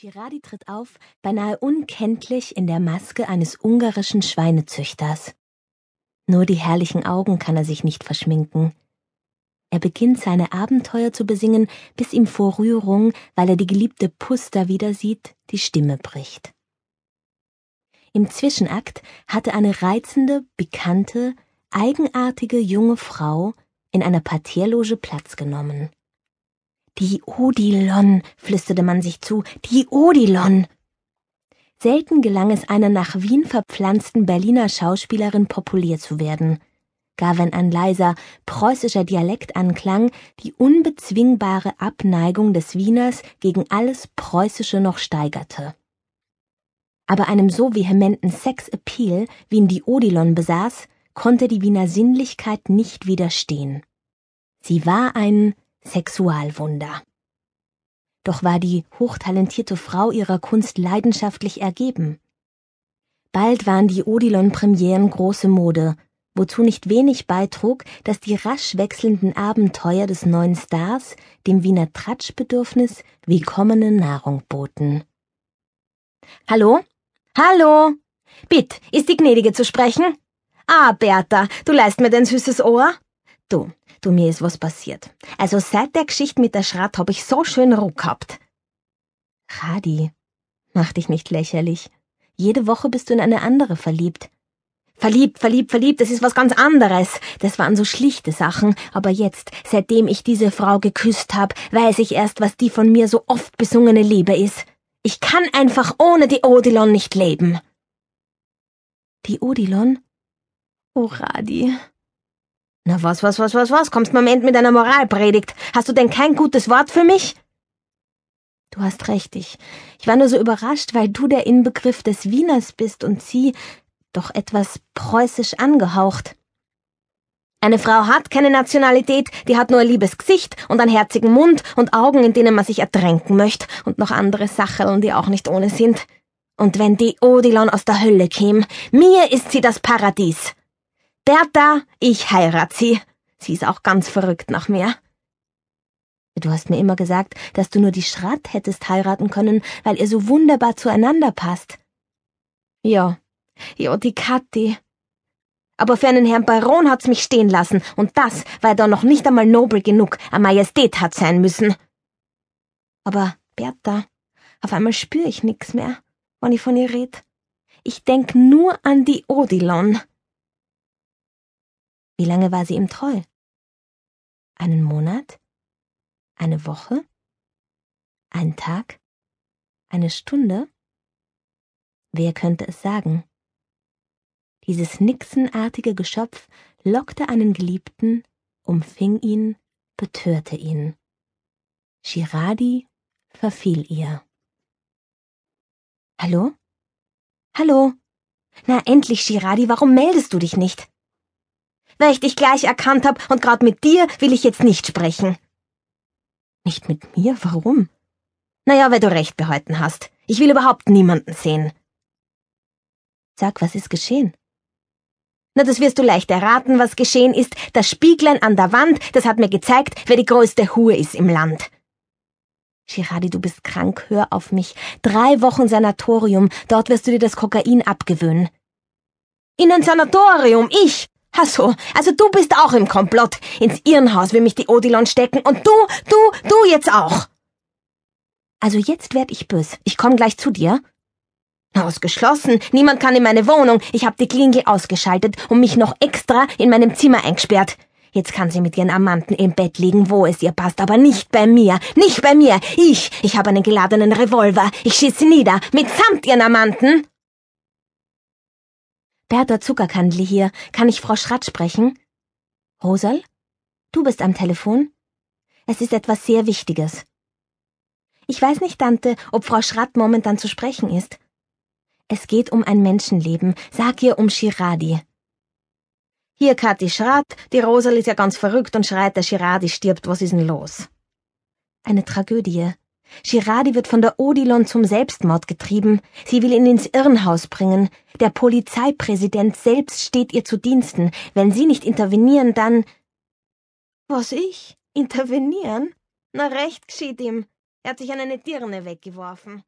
Girardi tritt auf, beinahe unkenntlich in der Maske eines ungarischen Schweinezüchters. Nur die herrlichen Augen kann er sich nicht verschminken. Er beginnt seine Abenteuer zu besingen, bis ihm vor Rührung, weil er die geliebte Puster wieder sieht, die Stimme bricht. Im Zwischenakt hatte eine reizende, bekannte, eigenartige junge Frau in einer Partierloge Platz genommen. Die Odilon, flüsterte man sich zu, die Odilon. Selten gelang es einer nach Wien verpflanzten Berliner Schauspielerin populär zu werden, gar wenn ein leiser preußischer Dialekt anklang, die unbezwingbare Abneigung des Wieners gegen alles Preußische noch steigerte. Aber einem so vehementen Sex-Appeal, wie ihn die Odilon besaß, konnte die Wiener Sinnlichkeit nicht widerstehen. Sie war ein Sexualwunder. Doch war die hochtalentierte Frau ihrer Kunst leidenschaftlich ergeben. Bald waren die Odilon-Premieren große Mode, wozu nicht wenig beitrug, dass die rasch wechselnden Abenteuer des neuen Stars dem Wiener Tratschbedürfnis willkommene Nahrung boten. Hallo? Hallo? Bitt, ist die Gnädige zu sprechen? Ah, Bertha, du leist mir dein süßes Ohr? Du, Du, mir ist was passiert. Also seit der Geschichte mit der Schrat hab ich so schön Ruhe gehabt. Radi, mach dich nicht lächerlich. Jede Woche bist du in eine andere verliebt. Verliebt, verliebt, verliebt, das ist was ganz anderes. Das waren so schlichte Sachen, aber jetzt, seitdem ich diese Frau geküsst hab, weiß ich erst, was die von mir so oft besungene Liebe ist. Ich kann einfach ohne die Odilon nicht leben. Die Odilon? Oh, Radi, na was, was, was, was, was? Kommst Moment mit einer Moralpredigt? Hast du denn kein gutes Wort für mich? Du hast recht, ich, ich war nur so überrascht, weil du der Inbegriff des Wieners bist und sie doch etwas preußisch angehaucht. Eine Frau hat keine Nationalität, die hat nur ein liebes Gesicht und einen herzigen Mund und Augen, in denen man sich ertränken möchte und noch andere Sachen, die auch nicht ohne sind. Und wenn die Odilon aus der Hölle käme, mir ist sie das Paradies. Bertha, ich heirat sie. Sie ist auch ganz verrückt nach mir. Du hast mir immer gesagt, dass du nur die Schrat hättest heiraten können, weil ihr so wunderbar zueinander passt. Ja, ja, die Kathi. Aber für einen Herrn Baron hat's mich stehen lassen, und das, weil er doch noch nicht einmal nobel genug an Majestät hat sein müssen. Aber, Bertha, auf einmal spür ich nix mehr, wenn ich von ihr red. Ich denk nur an die Odilon. Wie lange war sie ihm treu? Einen Monat? Eine Woche? Ein Tag? Eine Stunde? Wer könnte es sagen? Dieses nixenartige Geschöpf lockte einen Geliebten, umfing ihn, betörte ihn. Girardi verfiel ihr. Hallo? Hallo? Na endlich, Girardi, warum meldest du dich nicht? Weil ich dich gleich erkannt hab und grad mit dir will ich jetzt nicht sprechen. Nicht mit mir? Warum? Naja, weil du recht behalten hast. Ich will überhaupt niemanden sehen. Sag, was ist geschehen? Na, das wirst du leicht erraten, was geschehen ist. Das Spieglein an der Wand, das hat mir gezeigt, wer die größte Hure ist im Land. Girardi, du bist krank, hör auf mich. Drei Wochen Sanatorium, dort wirst du dir das Kokain abgewöhnen. In ein Sanatorium, ich? Ach so, also du bist auch im Komplott. Ins Irrenhaus will mich die Odilon stecken und du, du, du jetzt auch. Also jetzt werd ich bös. Ich komm gleich zu dir. Ausgeschlossen. Niemand kann in meine Wohnung. Ich hab die Klingel ausgeschaltet und mich noch extra in meinem Zimmer eingesperrt. Jetzt kann sie mit ihren Amanten im Bett liegen, wo es ihr passt, aber nicht bei mir. Nicht bei mir. Ich, ich habe einen geladenen Revolver. Ich schieße nieder. Mitsamt ihren Amanten. Bertha Zuckerkandli hier. Kann ich Frau Schratt sprechen? Rosal? Du bist am Telefon? Es ist etwas sehr Wichtiges. Ich weiß nicht, Tante, ob Frau Schratt momentan zu sprechen ist. Es geht um ein Menschenleben. Sag ihr um Shiradi. Hier, Kathi Schratt. Die Rosal ist ja ganz verrückt und schreit, der Shiradi stirbt. Was ist denn los? Eine Tragödie. Girardi wird von der Odilon zum Selbstmord getrieben. Sie will ihn ins Irrenhaus bringen. Der Polizeipräsident selbst steht ihr zu Diensten. Wenn Sie nicht intervenieren, dann. Was ich? Intervenieren? Na recht geschieht ihm. Er hat sich an eine Dirne weggeworfen.